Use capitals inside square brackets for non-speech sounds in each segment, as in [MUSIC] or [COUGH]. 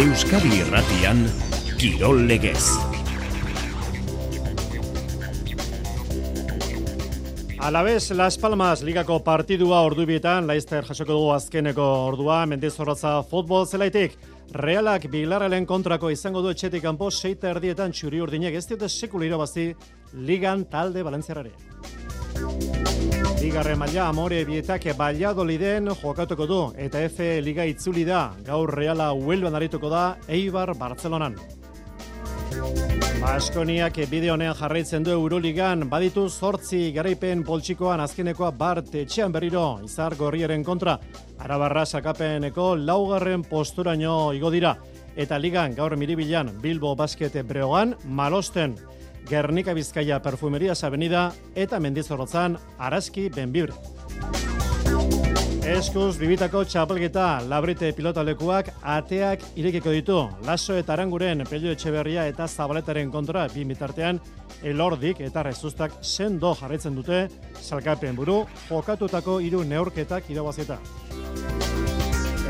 Euskadi Irratian Kirol Legez. Alabez, Las Palmas ligako partidua ordubietan, Laizter jasoko dugu azkeneko ordua, mendizorratza futbol zelaitik. Realak bilarrelen kontrako izango du etxetik kanpo seita erdietan txuri urdinek ez dute sekul irabazi ligan talde balentziarare. Bigarren maila amore bietak Valladoliden jokatuko du eta F Liga itzuli da. Gaur Reala Huelvan arituko da Eibar Bartzelonan. Baskoniak bide honean jarraitzen du Euroligan, baditu zortzi garaipen poltsikoan azkenekoa bart etxean berriro, izar gorriaren kontra, arabarra sakapeneko laugarren posturaino igo dira. Eta ligan gaur miribilan Bilbo Basket Breogan, Malosten, Gernika Bizkaia Perfumerias Avenida eta Mendizorrotzan Araski Benbibre. Eskuz bibitako txapelgeta labrite pilotalekuak ateak irekiko ditu. Laso eta aranguren pelio etxeberria eta zabaletaren kontra bi mitartean elordik eta rezustak sendo jarraitzen dute salkapen buru jokatutako hiru neurketak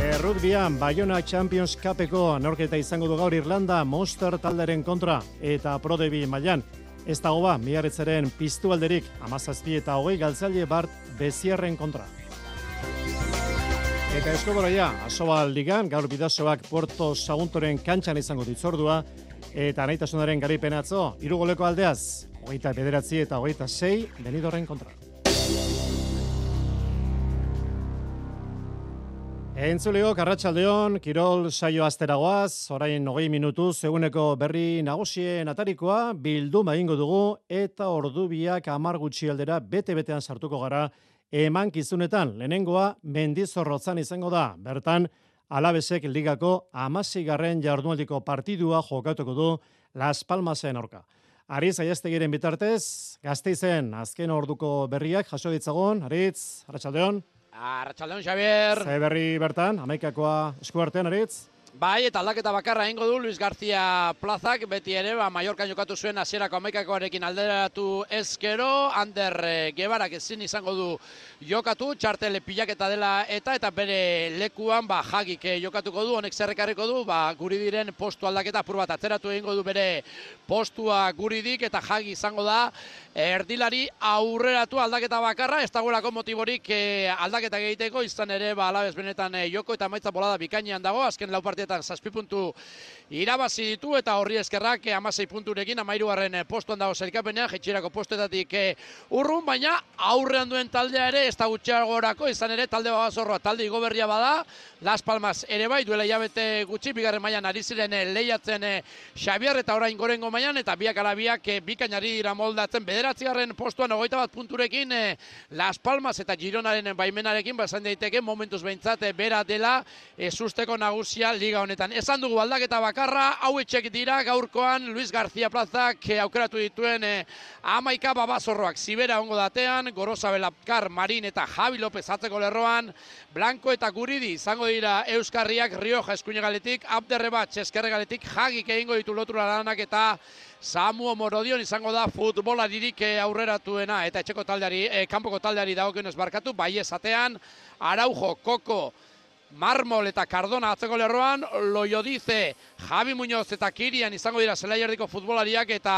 irabazieta. Errutbian Bayona Champions Cupeko neurketa izango du gaur Irlanda Monster talderen kontra eta Prodebi mailan. Ez dago ba, miarritzaren piztu alderik, amazazpi eta hogei galtzaile bart beziarren kontra. Eta eskobora asobal ligan, gaur bidazoak Puerto Saguntoren kantxan izango ditzordua, eta nahitasunaren garipenatzo, irugoleko aldeaz, hogeita bederatzi eta hogeita sei, benidorren kontra. Entzuleo, Karratxaldeon, Kirol saio asteragoaz, orain hogei minutu, zeguneko berri nagusien atarikoa, bildu egingo dugu, eta ordubiak amar gutxi aldera, bete-betean sartuko gara, eman kizunetan, lehenengoa, mendizorrotzan izango da, bertan, alabesek ligako amazigarren jardualdiko partidua jokatuko du Las Palmasen orka. Ariz, aiaztegiren bitartez, gazteizen, azken orduko berriak, jaso ditzagon, Aritz, Arratxaldeon. Arratxaldeon, Xavier. Ze berri bertan, amaikakoa eskuartean, Aritz? Bai, eta aldaketa bakarra ingo du Luis García Plazak, beti ere, ba, Mallorca jokatu zuen hasierako amaikakoarekin alderatu ezkero, Ander e, Gebarak ezin izango du jokatu, txartel pilaketa dela eta, eta bere lekuan, ba, jagik eh, jokatuko du, honek zerrekarriko du, ba, guri diren postu aldaketa apur bat atzeratu egingo du bere postua guridik, eta jagi izango da, erdilari aurreratu aldaketa bakarra, ez dagoelako motiborik e, aldaketa egiteko, izan ere, ba, alabez benetan joko eta maitza bolada bikainean dago, azken lau partietan zazpi puntu irabazi ditu eta horri eskerrak eh, amasei punturekin amairuaren eh, postuan dago zelkapenean, jetxirako postuetatik eh, urrun, baina aurrean duen taldea ere, ez da gutxiagorako, izan ere talde babazorroa, talde igoberria bada, Las Palmas ere bai, duela jabete gutxi, bigarren mailan ari ziren lehiatzen Xabier eta orain gorengo mailan, eta biak alabiak bikainari dira moldatzen, bederatzigarren postuan ogoita bat punturekin Las Palmas eta Gironaren baimenarekin, basan daiteke momentuz behintzat bera dela, susteko nagusia liga honetan. Esan dugu aldaketa bakarra, hau etxek dira gaurkoan Luis García Plazak eh, aukeratu dituen eh, amaika babazorroak zibera ongo datean, Gorosa Belapkar, Marin eta Javi López atzeko lerroan, Blanco eta Guridi izango dira Euskarriak Rioja eskuine galetik, Abderre bat Txeskerre galetik, Jagik egingo ditu lotura lanak eta Samu Morodion izango da futbolaririk eh, aurreratuena eta etxeko taldeari, eh, kanpoko taldeari dagokionez barkatu, bai esatean, Araujo, Koko, Marmol eta Cardona atzeko lerroan, Loiodize, Javi Muñoz eta Kirian izango dira zelaierdiko futbolariak eta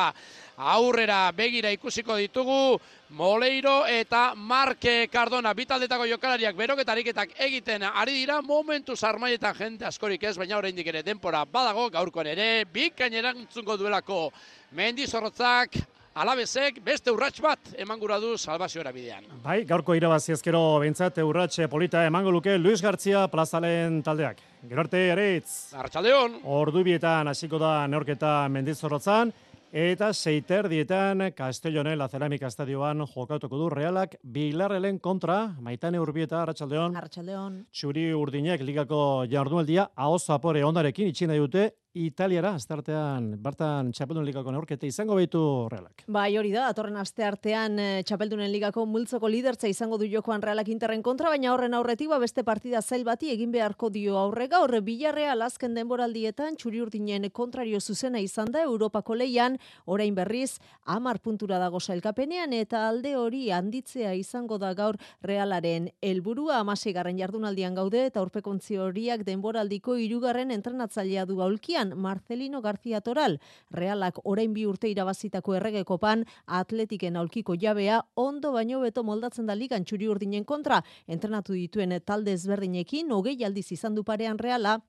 aurrera begira ikusiko ditugu Moleiro eta Marke Cardona. Bitaldetako jokalariak beroketarik egiten ari dira momentu zarmaietan jende askorik ez, baina oraindik ere denpora badago gaurkoan ere bikaineran duelako mendizorrotzak alabezek beste urrats bat emangura du salvaziora bidean. Bai, gaurko irabazi ezkero behintzat urratxe polita emango luke Luis Gartzia plazalen taldeak. Gero arte, eritz. Arratxaldeon. Ordu bietan hasiko da neorketa mendizorrotzan, eta seiter dietan Castellonen la Cerámica Estadioan jokatuko du realak bilarrelen kontra, maitane urbieta, Arratxaldeon. Arratxaldeon. Txuri urdinek ligako jardunaldia, hau zapore ondarekin itxina dute Italiara, astartean, bertan Txapeldun Ligako neurketa izango behitu realak. Bai, hori da, atorren aste artean eh, Txapeldunen Ligako multzoko lidertza izango du jokoan realak interren kontra, baina horren aurretik ba beste partida zail bati egin beharko dio aurrega, horre bilarrea lasken denboraldietan txuri urdinen kontrario zuzena izan da Europako leian, orain berriz, amar puntura dago sailkapenean eta alde hori handitzea izango da gaur realaren helburua. Amasi garren jardunaldian gaude eta urpekontzi horiak denboraldiko irugarren entrenatzailea du gaulkian Marcelino García Toral. Realak orain bi urte irabazitako erregekopan atletiken aulkiko jabea ondo baino beto moldatzen da ligan txuri urdinen kontra. Entrenatu dituen talde ezberdinekin, hogei aldiz izan du parean reala,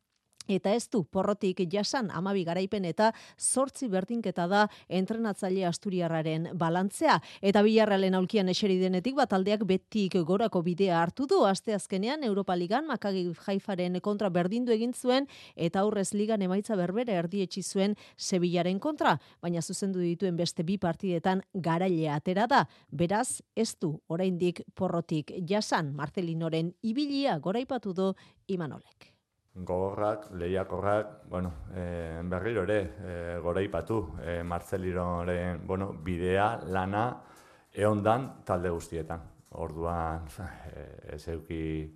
Eta ez du, porrotik jasan amabi garaipen eta sortzi berdinketa da entrenatzaile asturiarraren balantzea. Eta bilarrealen aulkian eseri denetik bat aldeak betik gorako bidea hartu du. Aste azkenean Europa Ligan makagi jaifaren kontra berdindu egin zuen eta aurrez ligan emaitza berbere erdietsi zuen Sevillaren kontra. Baina zuzendu dituen beste bi partidetan garaile atera da. Beraz, ez du, oraindik porrotik jasan Marcelinoren ibilia goraipatu du Imanolek gogorrak, lehiakorrak, bueno, e, berriro ere, e, gora ipatu, e, Marceliroren, bueno, bidea, lana, eondan talde guztietan. Orduan, e, ez euki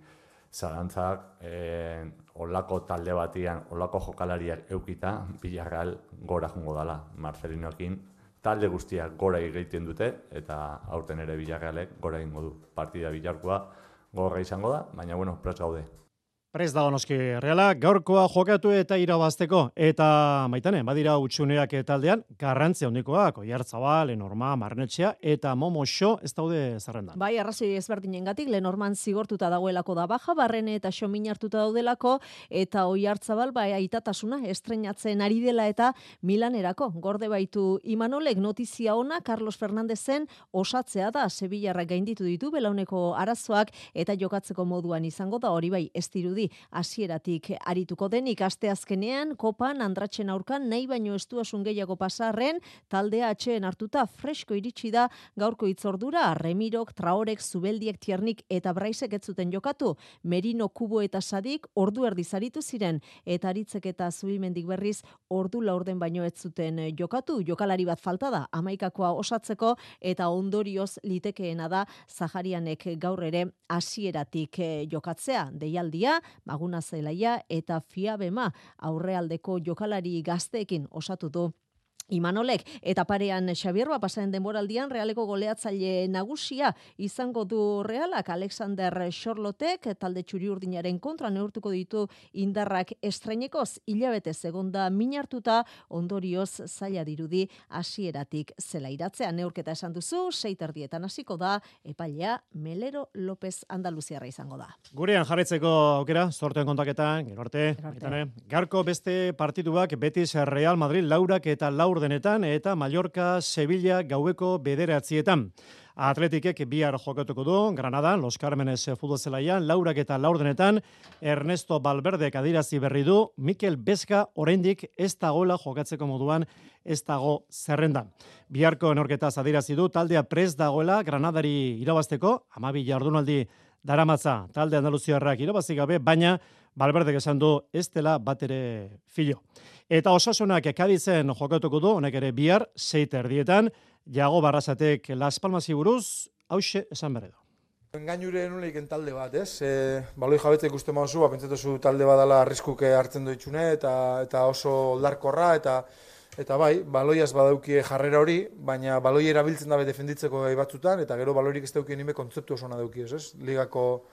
zalantzak, e, olako talde batian, olako jokalariak eukita, bilarral gora jungo dala, Marcelinokin, talde guztiak gora egiten dute, eta aurten ere bilarralek gora egingo du. Partida bilarkoa gogorra izango da, baina, bueno, prez gaude. Prez dago noski reala, gaurkoa jokatu eta irabazteko. Eta maitane, badira utxuneak taldean, garrantzia hondikoak, oiartzabal, Lenorma, Marnetxea, eta Momo Xo ez daude zerrendan. Bai, arrazoi ezberdinen gatik, Lenorman zigortuta dagoelako da baja, barrene eta xo minartuta daudelako, eta oiartzabal, bai, aitatasuna, estrenatzen ari dela eta Milanerako. Gorde baitu Imanolek notizia ona, Carlos Fernandezen osatzea da, Sevillarra gainditu ditu, belauneko arazoak, eta jokatzeko moduan izango da, hori bai, ez dirudi hasieratik arituko denik. Aste azkenean kopan andratzen aurkan nahi baino estuasun gehiago pasarren taldea atxeen hartuta fresko iritsi da gaurko itzordura Remirok, Traorek, Zubeldiek, Tiernik eta Braisek ez zuten jokatu. Merino, Kubo eta Sadik ordu erdi zaritu ziren. Eta aritzek eta Zubimendik berriz ordu laurden baino ez zuten jokatu. Jokalari bat falta da amaikakoa osatzeko eta ondorioz litekeena da Zaharianek gaur ere hasieratik jokatzea. Deialdia Maguna Zelaia eta Fiabema aurrealdeko jokalari gazteekin osatu du Imanolek. Eta parean Xabierba pasaren denboraldian realeko goleatzaile nagusia izango du realak. Alexander Xorlotek talde txuri urdinaren kontra neurtuko ditu indarrak estrenekoz hilabete segonda minartuta ondorioz zaila dirudi hasieratik zela iratzea neurketa esan duzu seiterdietan hasiko da epailea Melero López Andaluziarra izango da. Gurean jarretzeko aukera, sortuen kontaketan, gero arte, garko beste partituak Betis Real Madrid laurak eta laur laurdenetan eta Mallorca Sevilla gaueko bederatzietan. Atletikek bihar jokatuko du, Granada, Los Carmenes futbol zelaian, laurak eta laurdenetan, Ernesto Valverde kadirazi berri du, Mikel Beska oraindik ez dagoela jokatzeko moduan ez dago zerrendan. Biharko enorketa zadirazi du, taldea prez dagoela, Granadari irabazteko, amabi jardunaldi daramatza, talde Andaluziarrak irabazik gabe, baina Valverde esan du ez dela bat ere filo. Eta osasunak ekaditzen jokatuko du, honek ere bihar, seiter dietan, jago barrazatek Las Palmas buruz, hause esan berre du. Engainure nuleik talde bat, ez? E, baloi jabetzek uste mauzu, apentzatu talde badala arriskuke hartzen doitxune, eta, eta oso oldarkorra, eta eta bai, baloiaz badaukie jarrera hori, baina baloi erabiltzen dabe defenditzeko gai batzutan, eta gero baloirik ez daukien nime kontzeptu oso dauki, ez? Ligako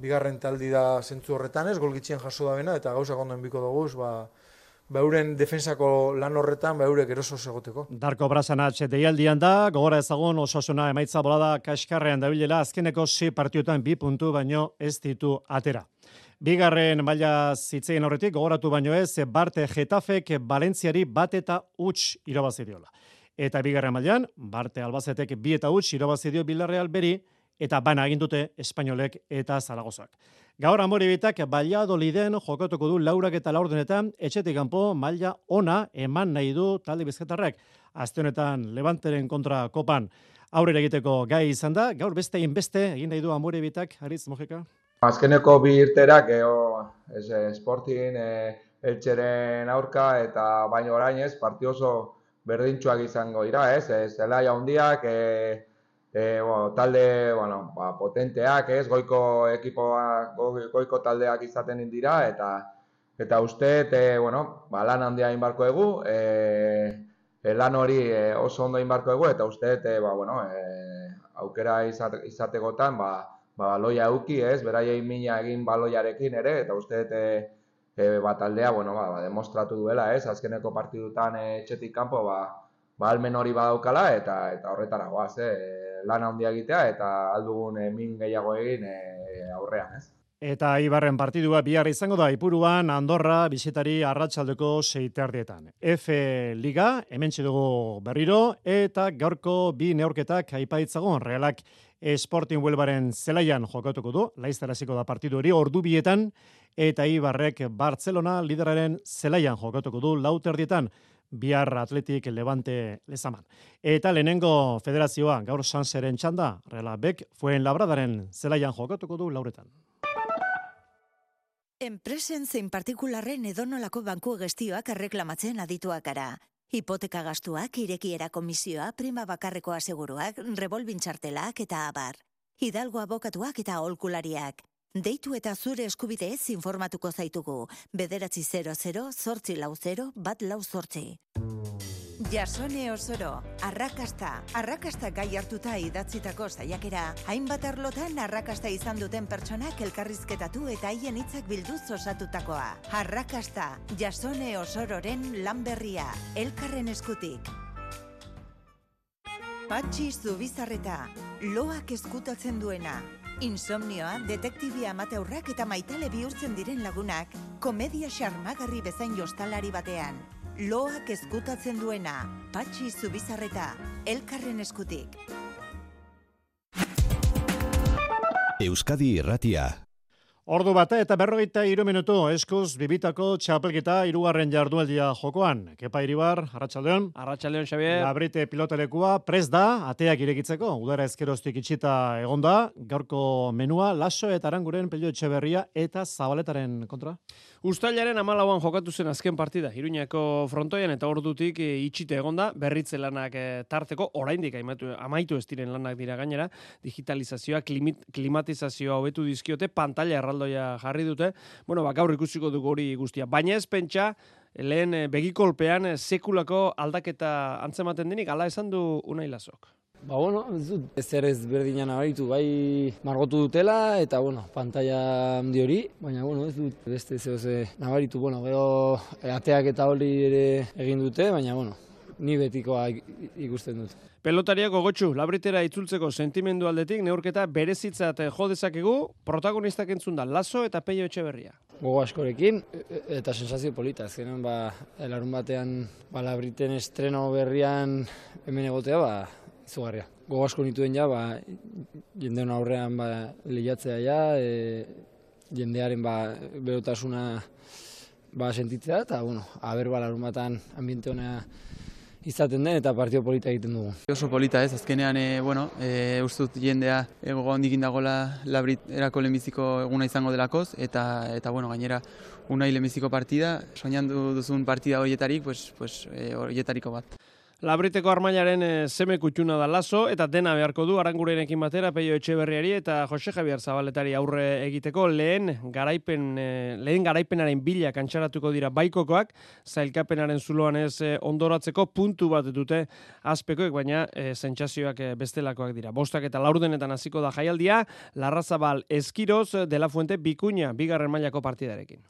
bigarren taldi da zentzu horretan, ez? Golgitxien jaso da bena, eta gauzak onden biko dugu, ba, beuren defensako lan horretan beurek eroso egoteko. Darko Brasanatx deialdian da, gogora ezagun osasuna emaitza bolada kaskarrean dabilela azkeneko si partiotan bi puntu baino ez ditu atera. Bigarren maila zitzegin horretik, gogoratu baino ez, Barte Getafek Valentziari bat eta huts irabazi diola. Eta bigarren mailan, Barte Albazetek bi eta huts irabazi dio Bilarreal beri, eta bana egin dute Espainolek eta Zaragozak. Gaur amore bitak Valladoliden jokatuko du laurak eta laurdenetan, etxetik kanpo maila ona eman nahi du talde bizketarrek. Azte honetan Levanteren kontra kopan aurrera egiteko gai izan da, gaur beste inbeste egin nahi du amore bitak, Aritz Mojeka? Azkeneko bi irterak, ez, sportin, e, eltxeren aurka, eta baino orain ez, parti oso berdintxuak izango dira, ez, zelaia handiak, e, e, bueno, talde bueno, ba, potenteak, ez, goiko ekipoa, goiko taldeak izaten dira, eta eta uste, e, bueno, ba, lan handia inbarko egu, e, e, lan hori e, oso ondo inbarko egu, eta uste, e, ba, bueno, e, aukera izate, izategotan, ba, ba, baloia euki, ez, beraiei mina egin baloiarekin ere, eta uste, e, e, ba, taldea, bueno, ba, ba, demostratu duela, ez, azkeneko partidutan e, txetik kanpo, ba, ba, almen hori badaukala, eta eta horretara goaz, e, lan handia egitea, eta aldugun e, min gehiago egin e, aurrean, ez. Eta Ibarren partidua bihar izango da Ipuruan Andorra bizitari arratsaldeko seiterdietan. F Liga, hemen dugu berriro, eta gaurko bi neorketak aipaitzagon realak Sporting Huelbaren zelaian jokatuko du, laizteraziko da partidu hori ordu bietan, eta Ibarrek Barcelona lideraren zelaian jokatuko du lauterdietan bihar atletik levante lezaman. Eta lehenengo federazioa gaur sanseren txanda, Reala Bek, fuen labradaren zelaian jokatuko du lauretan. Enpresen zein partikularren edonolako banku gestioak erreklamatzen adituak ara. Hipoteka gastuak, irekiera komisioa, prima bakarreko aseguruak, revolvin txartelak eta abar. Hidalgo abokatuak eta holkulariak. Deitu eta zure eskubideez informatuko zaitugu. Bederatzi 00, zortzi lau 0, bat lau zortzi. Jasone osoro, arrakasta, arrakasta gai hartuta idatzitako saiakera, hainbat arlotan arrakasta izan duten pertsonak elkarrizketatu eta haien hitzak bilduz osatutakoa. Arrakasta, jasone osororen lanberria, elkarren eskutik. Patxi zubizarreta, loak eskutatzen duena, Insomnioa, detektibia amateurrak eta maitale bihurtzen diren lagunak, komedia xarmagarri bezain jostalari batean. Loak eskutatzen duena, patxi zubizarreta, elkarren eskutik. Euskadi Irratia. Ordu bata eta berrogeita iru minutu eskuz bibitako txapelketa irugarren jardueldia jokoan. Kepa Iribar, Arratxaldeon. Arratxaldeon, Xavier. Labrite pilotelekua prez da, ateak irekitzeko. Udara ezkeroztik itxita egonda, gaurko menua, laso eta aranguren pelio etxeberria eta zabaletaren kontra. Uztailaren amalauan jokatu zen azken partida, Iruñako frontoian eta ordutik e, itxite egonda, berritze lanak e, tarteko, oraindik amaitu, amaitu ez diren lanak dira gainera, digitalizazioa, klimit, klimatizazioa hobetu dizkiote, pantalla erraldoia jarri dute, bueno, ba, gaur ikusiko dugu hori guztia. Baina ez pentsa, lehen e, begikolpean e, sekulako aldaketa antzematen denik, ala esan du unai lasok. Ba, bueno, ez dut ezer ez berdinan abaritu, bai margotu dutela, eta, bueno, pantalla handi hori, baina, bueno, ez dut beste zeo ze nabaritu, bueno, gero eh, ateak eta hori ere egin dute, baina, bueno, ni betikoa ikusten dut. Pelotariak gogotxu, labritera itzultzeko sentimendu aldetik, neurketa berezitzat jo dezakegu, protagonistak entzun da, lazo eta peio etxe berria. Gogo askorekin, e, e, eta sensazio polita, azkenean, ba, larun batean, ba, labriten estreno berrian hemen egotea, ba, izugarria. Gogo asko nituen ja, ba, jendeon aurrean ba, lehiatzea ja, e, jendearen ba, berotasuna ba, sentitzea, eta, bueno, haber ba, larumatan ambiente hona izaten den eta partio polita egiten dugu. Oso polita ez, azkenean, e, bueno, e, ustut jendea ego hondik indagola labrit erako lehenbiziko eguna izango delakoz, eta, eta bueno, gainera, unai lehenbiziko partida, soñan duzun partida horietarik, pues, pues, e, horietariko bat. Labriteko armailaren e, seme kutxuna da lazo, eta dena beharko du arangurenekin batera peio etxeberriari eta Jose Javier Zabaletari aurre egiteko lehen garaipen e, lehen garaipenaren bila kantxaratuko dira baikokoak, zailkapenaren zuloan ez e, ondoratzeko puntu bat dute azpekoek, baina e, zentsazioak bestelakoak dira. Bostak eta laurdenetan hasiko da jaialdia, Larrazabal Eskiroz, Dela Fuente, Bikuña, bigarren mailako partidarekin.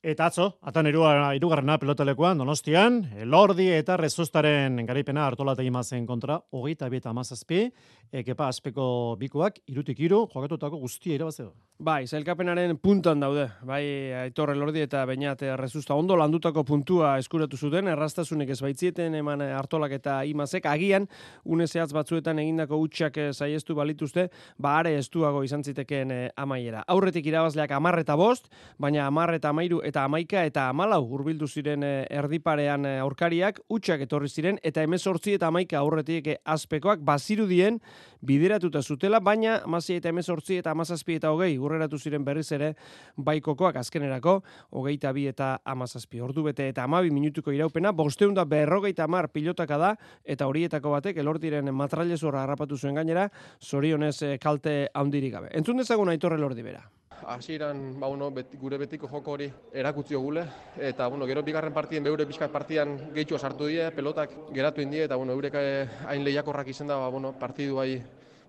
Eta atzo, atan irugarrena pelotalekoan, donostian, lordi eta rezustaren garipena hartolata imazen kontra, hogeita bieta amazazpi, ekepa aspeko bikoak, irutik iru, jokatutako guztia irabazeo. Bai, zailkapenaren puntan daude, bai, aitorre lordi eta bainate rezusta ondo landutako puntua eskuratu zuten, errastasunek ez baitzieten eman hartolak eta imazek, agian, une zehatz batzuetan egindako utxak saiestu balituzte, ba, are estuago izan zitekeen eh, amaiera. Aurretik irabazleak amarreta bost, baina amarreta amairu eta amaika eta amalau hurbildu ziren eh, erdiparean eh, aurkariak, utxak etorri ziren, eta emezortzi eta amaika aurretik eh, azpekoak bazirudien bideratuta zutela, baina amazia eta emezortzi eta amazazpi eta hogei urreratu ziren berriz ere baikokoak azkenerako, hogeita bi eta amazazpi. Ordu bete eta amabi minutuko iraupena, bosteun da berrogeita amar pilotaka da, eta horietako batek elordiren matrailezorra harrapatu zuen gainera, zorionez kalte handirik gabe. Entzun dezagun aitorre lordi bera hasieran ba, bueno, gure betiko joko hori erakutzi gule eta bueno, gero bigarren partien beure pizkat partian gehitxua sartu die, pelotak geratu indie eta bueno, eurek eh, hain lehiakorrak izan da, ba, bueno, partidu bai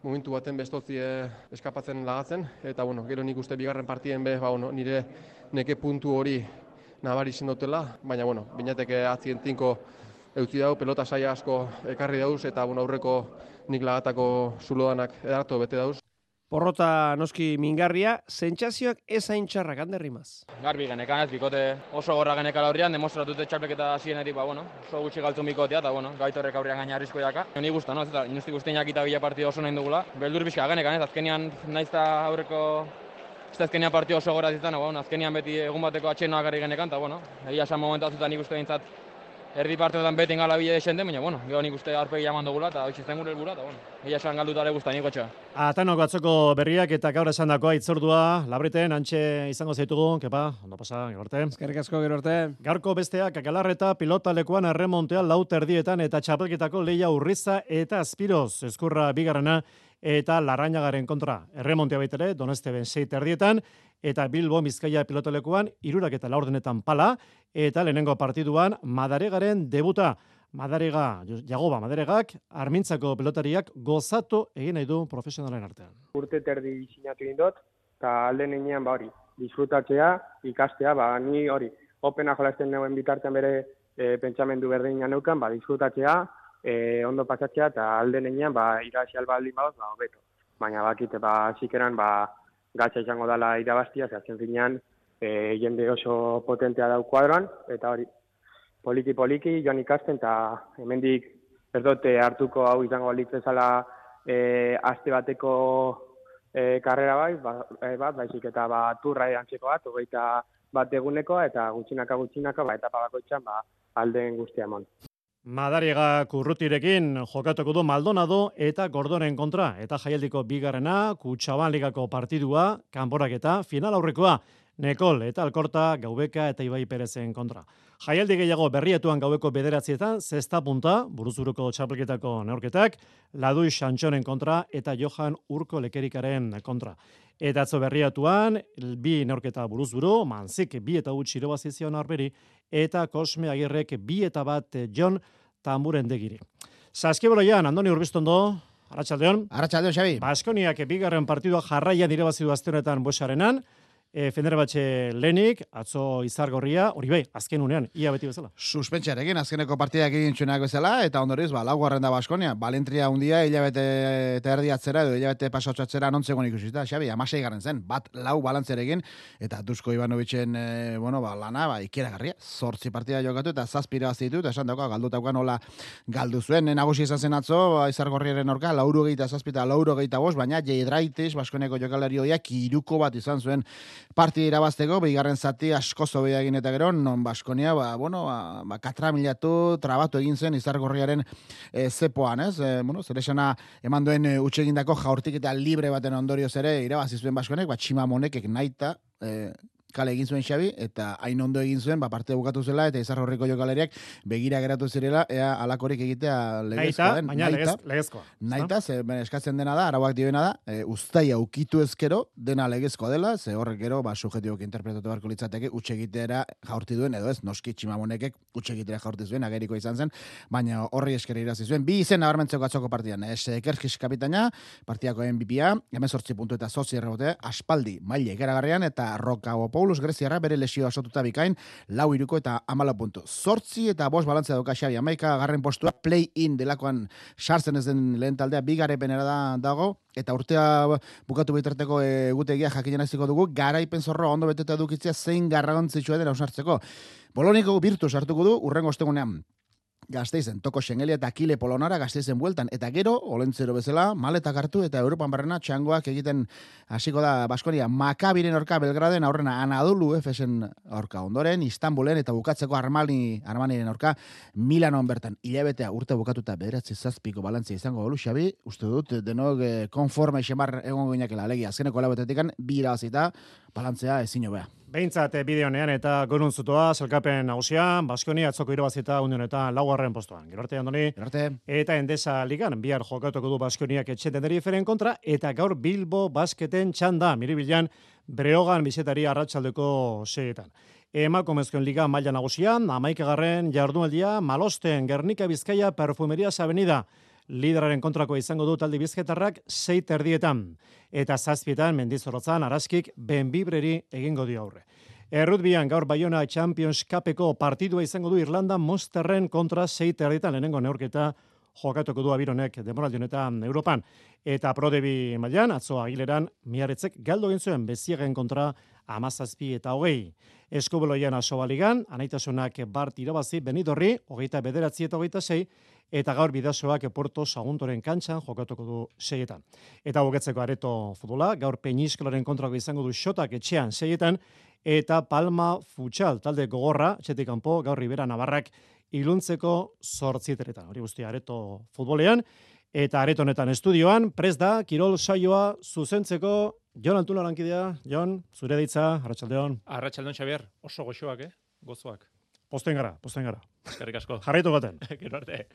momentu baten bestotzi eh, eskapatzen lagatzen. Eta bueno, gero nik uste bigarren partien be, ba, bueno, nire neke puntu hori nabari dutela, baina bueno, binateke atzien tinko eutzi dau, pelota saia asko ekarri dauz eta bueno, aurreko nik lagatako zulodanak edartu bete dauz. Porrota noski mingarria, sentsazioak ez hain txarrak handerrimaz. Garbi genekan ez, bikote oso gorra genekala horrian, demostratute txarpeketa hasienetik, ba, bueno, oso gutxi galtu mikotea, eta, bueno, gaitorrek aurrian gaina arrisko jaka. Ni guztan, no? Eta inustik guztien jakita bila partida oso nahi dugula. Beldur bizka genekan ez, azkenian naiz aurreko ez azkenian partida oso gora zitan, bueno, azkenian beti egun bateko atxenoak gari genekan, eta, bueno, egia esan momentu azutan nik uste bintzat erdi parteotan beti ingala bile desende, baina, bueno, gero nik uste arpegi jaman dugula, eta hoxe zen gure elbura, eta, bueno, egia esan galduta ere guztan niko txea. Atanok batzoko berriak eta gaur esan dakoa itzordua, labriten, antxe izango zaitugu, kepa, ondo pasa, gero arte. Eskerrik asko, gero arte. Gaurko besteak, akalarreta, pilotalekuan erremontea lau terdietan eta txapelketako leia urriza eta aspiroz, eskurra bigarrena, eta larrainagaren kontra. Erremontea baitere, doneste ben sei terdietan, eta Bilbo Bizkaia pilotalekuan irurak eta laurdenetan pala, eta lehenengo partiduan Madaregaren debuta. Madarega, Jagoba Madaregak, armintzako pelotariak gozatu egin nahi du profesionalen artean. Urte terdi sinatu indot, eta alde nenean ba hori, disfrutatzea, ikastea, ba ni hori, opena jolazten neuen bitartean bere e, pentsamendu berdin janeukan, ba disfrutatzea, e, ondo pasatzea, eta alde nenean, ba irasi albaldin badoz, ba hobeto. Baina bakite, ba zikeran, ba gatsa izango dala irabaztia, zehazten zinean, e, jende oso potentea dau kuadroan, eta hori, poliki-poliki, joan ikasten, eta hemendik ez dute hartuko hau izango litzezala e, aste bateko e, karrera bai, ba, e, bat, baizik eta ba, turra erantzeko bat, hogeita bat egunekoa, eta gutxinaka gutxinaka, ba, etapa bakoitzan, ba, aldeen guztia mon. Madariga kurrutirekin jokatuko du Maldonado eta Gordonen kontra. Eta jaialdiko bigarrena, Kutsaban ligako partidua, kanborak eta final aurrekoa, Nekol eta Alkorta, Gaubeka eta Ibai Perezen kontra. Jaialdi gehiago berrietuan gaueko bederatzietan, zesta punta, buruzuruko txapelketako neorketak, Ladui Xantxonen kontra eta Johan Urko Lekerikaren kontra. Eta atzo berriatuan, bi neorketa buruzburu, manzik bi eta gutxi irobazizion arberi, eta Kosme Agirrek bi eta bat John Tamburen. Saskiboloian, Andoni Urbistondo, Arratxaldeon. Arratxaldeon, Xabi. Baskoniak bigarren partidua jarraian irabazidu aztenetan bosarenan, e, Fenerbahce lenik, atzo izargorria, hori bai, azken unean, ia beti bezala. Suspentsarekin, azkeneko partidak egin txunak bezala, eta ondoriz, ba, lau da Baskonia, Balentria undia, hilabete eta erdi atzera, edo hilabete pasotxo atzera, nontzeko ikusi da, xabi, amasei garen zen, bat lau balantzerekin, eta Dusko Ivanovitzen, e, bueno, ba, lana, ba, ikera garria, zortzi partida jokatu, eta zazpira bazitu, eta esan dauka, galdutakoan nola galdu zuen, nagusi izan zen atzo, ba, izargorriaren orka, lauro gehieta zazpita, lauro gehieta baina jeidraitis, Baskoneko jokalari hoiak, iruko bat izan zuen partida irabazteko, bigarren zati asko zobea egin eta gero, non Baskonia, ba, bueno, ba, ba katramilatu, trabatu egin zen izargorriaren e, zepoan, ez? E, bueno, zer esana eman duen e, utxegindako jaurtik eta libre baten ondorioz ere irabazizuen Baskonek, ba, txima monekek naita, e, kale egin zuen Xabi eta hain ondo egin zuen ba parte bukatu zela eta izar horreko jokalariak begira geratu zirela ea alakorik egitea legezkoa den. baina legezkoa naita ze eskatzen dena da arauak diena da e, uztaia ukitu ezkero dena legezkoa dela ze horrek gero ba subjetiboak interpretatu beharko litzateke utxe egitera jaurti duen edo ez noski tximamonekek utxe egitera jaurti zuen ageriko izan zen baina horri eskeri irazi zuen. Bi izen nabarmentzeko atzoko partidan es Kerkis kapitaina partiako MVP-a 18 puntu eta 8 errebote aspaldi maile ikaragarrian eta Roka Paulus Greziarra bere lesio asotuta bikain, lau iruko eta amala puntu. Zortzi eta bos balantzea duka xabi, amaika garren postua, play-in delakoan sartzen ez den lehen taldea, bigare penera da dago, eta urtea bukatu bitarteko egutegia jakinen aziko dugu, garaipen zorro ondo beteta dukitzea zein garrantzitsua dena usartzeko. Boloniko birtu sartuko du, urrengo ostegunean. Gasteizen, toko Xengelia eta Kile Polonara Gasteizen bueltan. Eta gero, olentzero bezala, maletak hartu eta Europan barrena txangoak egiten hasiko da Baskonia Makabiren orka Belgraden aurrena Anadolu Efesen orka ondoren, Istanbulen eta bukatzeko Armani, Armaniren orka Milanon bertan. Ilabetea urte bukatuta bederatzi zazpiko balantzia izango golu, Xabi, uste dut, denok eh, konforme xemar egon ginekela, legi azkeneko labetetik bi irabazita, balantzea ezin hobea. Behintzat eh, bideonean eta gorun zutua, zelkapen nagusian, Baskonia atzoko irabazita unionetan laugarren postuan. Gero arte, Andoni. Eta endesa ligan, bihar jokatuko du Baskoniak etxe denderiferen kontra, eta gaur Bilbo basketen txanda, miribilan, breogan bizetari arratsaldeko seetan. Emakumezkoen liga maila nagusian, amaikagarren jardunaldia, malosten, Gernika Bizkaia, Perfumerias Avenida, lideraren kontrako izango du taldi bizketarrak sei terdietan. Eta zazpietan mendizorotzan araskik benbibreri egingo dio aurre. Errutbian gaur Bayona Champions Cupeko partidua izango du Irlanda Monsterren kontra sei terdietan lehenengo neurketa jokatuko du abironek demoraldi honetan Europan. Eta prodebi mailan atzo agileran miaretzek galdo egin zuen beziegen kontra amazazpi eta hogei. Eskuboloian aso baligan, anaitasunak bart irabazi benidorri, hogeita bederatzi eta hogeita sei, eta gaur bidazoak Porto Saguntoren kantxan jokatuko du seietan. Eta buketzeko areto futbola, gaur Peñiskolaren kontrako izango du xotak etxean seietan, eta Palma Futsal, talde gogorra, txetik kanpo, gaur Ribera Navarrak iluntzeko sortziteretan. Hori guztia areto futbolean, eta areto honetan estudioan, prez da, Kirol saioa zuzentzeko, Jon Antuna lankidea, Jon, zure ditza, Arratxaldeon. Arratxaldeon, Xavier, oso goxoak, eh? Gozoak. Posten gara, posten gara. Eskerrik asko. Jarraitu gaten. [LAUGHS] Gero arte.